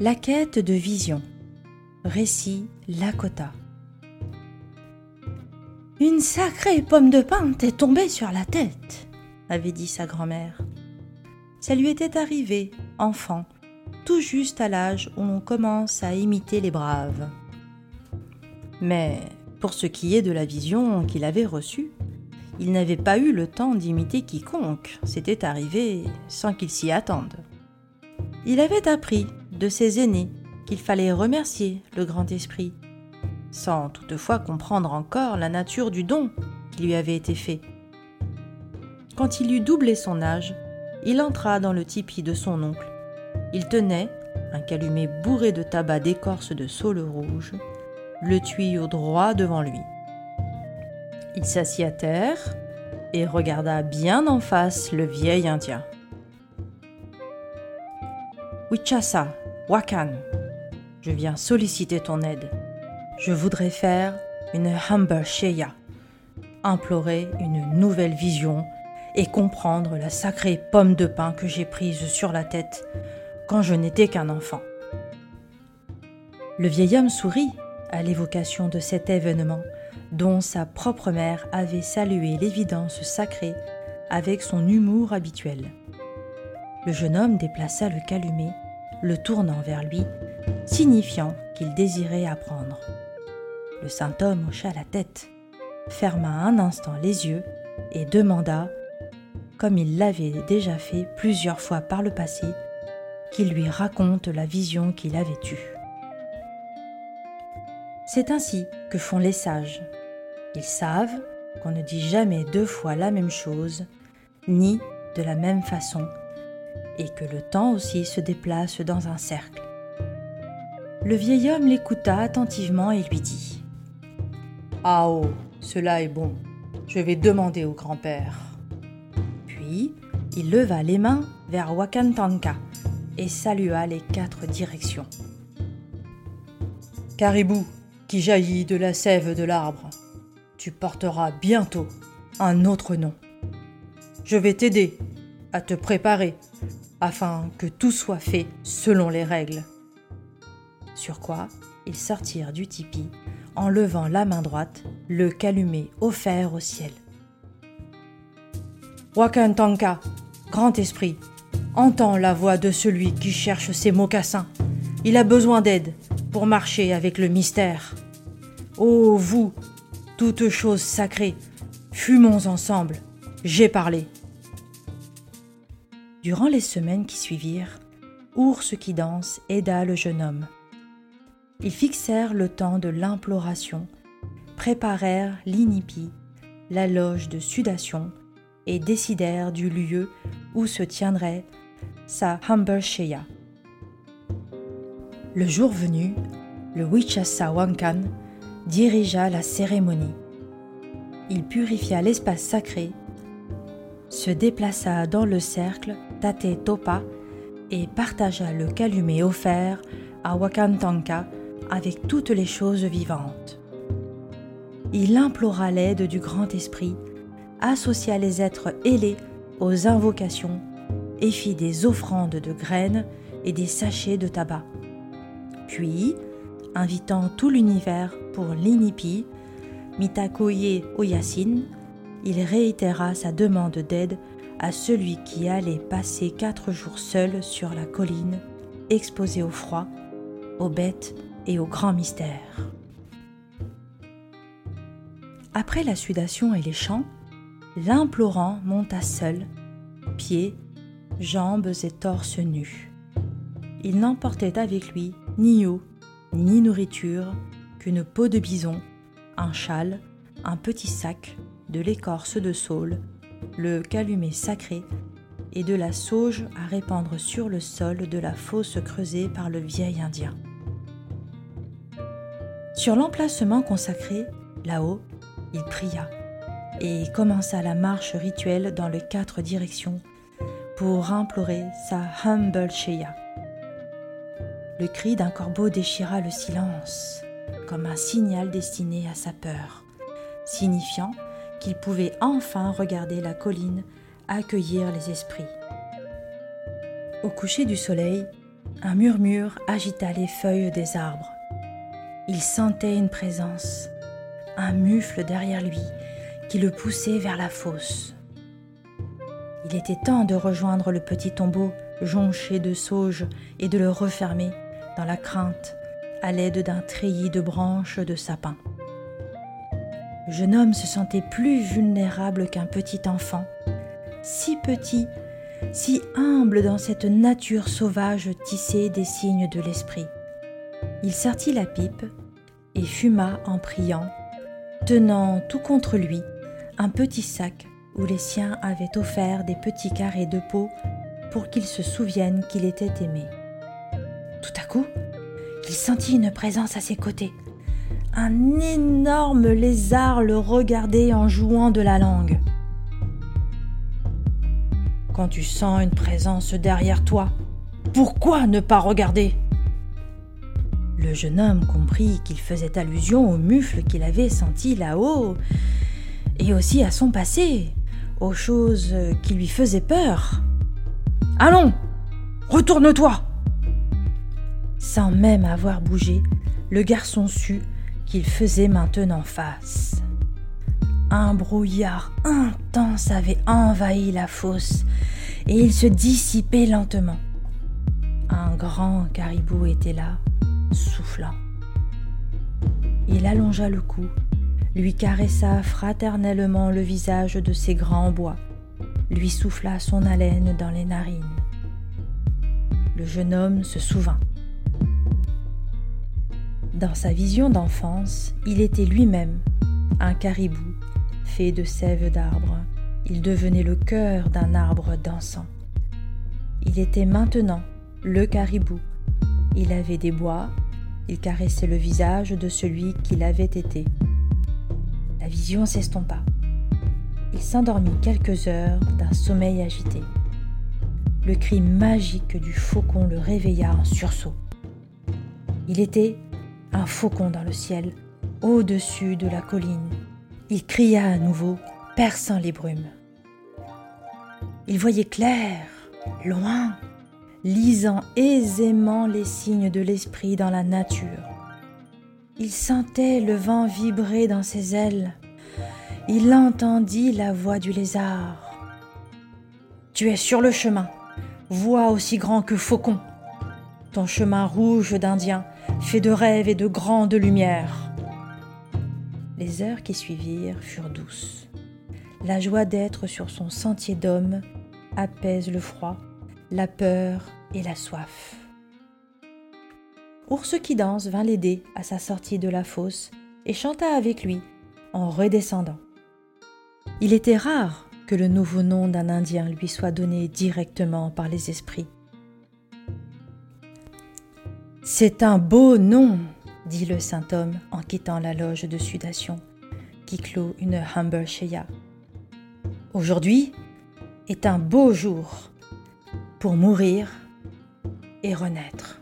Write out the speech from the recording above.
La quête de vision. Récit Lakota. Une sacrée pomme de pin t'est tombée sur la tête, avait dit sa grand-mère. Ça lui était arrivé, enfant, tout juste à l'âge où l'on commence à imiter les braves. Mais pour ce qui est de la vision qu'il avait reçue, il n'avait pas eu le temps d'imiter quiconque, c'était arrivé sans qu'il s'y attende. Il avait appris de ses aînés qu'il fallait remercier le grand esprit, sans toutefois comprendre encore la nature du don qui lui avait été fait. Quand il eut doublé son âge, il entra dans le tipi de son oncle. Il tenait, un calumet bourré de tabac d'écorce de saule rouge, le tuyau droit devant lui. Il s'assit à terre et regarda bien en face le vieil Indien. Wichasa, Wakan, je viens solliciter ton aide. Je voudrais faire une humble sheya, implorer une nouvelle vision et comprendre la sacrée pomme de pain que j'ai prise sur la tête quand je n'étais qu'un enfant. Le vieil homme sourit à l'évocation de cet événement dont sa propre mère avait salué l'évidence sacrée avec son humour habituel. Le jeune homme déplaça le calumet, le tournant vers lui, signifiant qu'il désirait apprendre. Le saint homme hocha la tête, ferma un instant les yeux et demanda, comme il l'avait déjà fait plusieurs fois par le passé, qu'il lui raconte la vision qu'il avait eue. C'est ainsi que font les sages. Ils savent qu'on ne dit jamais deux fois la même chose, ni de la même façon, et que le temps aussi se déplace dans un cercle. Le vieil homme l'écouta attentivement et lui dit Ah oh, cela est bon, je vais demander au grand-père. Puis il leva les mains vers Wakantanka et salua les quatre directions. Caribou, qui jaillit de la sève de l'arbre, tu porteras bientôt un autre nom. Je vais t'aider à te préparer afin que tout soit fait selon les règles. Sur quoi ils sortirent du tipi en levant la main droite, le calumet offert au ciel. Wakantanka, grand esprit, entends la voix de celui qui cherche ses mocassins. Il a besoin d'aide pour marcher avec le mystère. Ô vous, toutes choses sacrées, fumons ensemble, j'ai parlé. Durant les semaines qui suivirent, Ours qui danse aida le jeune homme. Ils fixèrent le temps de l'imploration, préparèrent l'inipi, la loge de sudation, et décidèrent du lieu où se tiendrait sa humble sheya. Le jour venu, le Wichasa Wankan dirigea la cérémonie. Il purifia l'espace sacré, se déplaça dans le cercle Tate Topa et partagea le calumet offert à Wakantanka avec toutes les choses vivantes. Il implora l'aide du grand esprit, associa les êtres ailés aux invocations et fit des offrandes de graines et des sachets de tabac. Puis, invitant tout l'univers pour l'inipi, Mitakoye Oyasin, il réitéra sa demande d'aide à celui qui allait passer quatre jours seul sur la colline, exposé au froid, aux bêtes et aux grands mystères. Après la sudation et les chants, l'implorant monta seul, pieds, jambes et torse nus. Il n'emportait avec lui ni eau, ni nourriture, qu'une peau de bison, un châle, un petit sac, de l'écorce de saule, le calumet sacré et de la sauge à répandre sur le sol de la fosse creusée par le vieil Indien. Sur l'emplacement consacré, là-haut, il pria et commença la marche rituelle dans les quatre directions pour implorer sa humble Sheya. Le cri d'un corbeau déchira le silence, comme un signal destiné à sa peur, signifiant qu'il pouvait enfin regarder la colline accueillir les esprits. Au coucher du soleil, un murmure agita les feuilles des arbres. Il sentait une présence, un mufle derrière lui qui le poussait vers la fosse. Il était temps de rejoindre le petit tombeau jonché de sauge et de le refermer dans la crainte à l'aide d'un treillis de branches de sapin. Le jeune homme se sentait plus vulnérable qu'un petit enfant, si petit, si humble dans cette nature sauvage tissée des signes de l'esprit. Il sortit la pipe et fuma en priant, tenant tout contre lui un petit sac où les siens avaient offert des petits carrés de peau pour qu'il se souvienne qu'il était aimé. Tout à coup, il sentit une présence à ses côtés. Un énorme lézard le regardait en jouant de la langue. Quand tu sens une présence derrière toi, pourquoi ne pas regarder? Le jeune homme comprit qu'il faisait allusion au mufle qu'il avait senti là-haut, et aussi à son passé, aux choses qui lui faisaient peur. Allons, retourne-toi sans même avoir bougé, le garçon sut qu'il faisait maintenant face. Un brouillard intense avait envahi la fosse et il se dissipait lentement. Un grand caribou était là, soufflant. Il allongea le cou, lui caressa fraternellement le visage de ses grands bois, lui souffla son haleine dans les narines. Le jeune homme se souvint. Dans sa vision d'enfance, il était lui-même un caribou fait de sève d'arbre. Il devenait le cœur d'un arbre dansant. Il était maintenant le caribou. Il avait des bois, il caressait le visage de celui qu'il avait été. La vision s'estompa. Il s'endormit quelques heures d'un sommeil agité. Le cri magique du faucon le réveilla en sursaut. Il était un faucon dans le ciel, au-dessus de la colline. Il cria à nouveau, perçant les brumes. Il voyait clair, loin, lisant aisément les signes de l'esprit dans la nature. Il sentait le vent vibrer dans ses ailes. Il entendit la voix du lézard. Tu es sur le chemin, voix aussi grand que faucon. Ton chemin rouge d'Indien fait de rêves et de grandes lumières. Les heures qui suivirent furent douces. La joie d'être sur son sentier d'homme apaise le froid, la peur et la soif. Ours qui danse vint l'aider à sa sortie de la fosse et chanta avec lui en redescendant. Il était rare que le nouveau nom d'un Indien lui soit donné directement par les esprits. C'est un beau nom, dit le saint homme en quittant la loge de sudation qui clôt une humble sheya. Aujourd'hui est un beau jour pour mourir et renaître.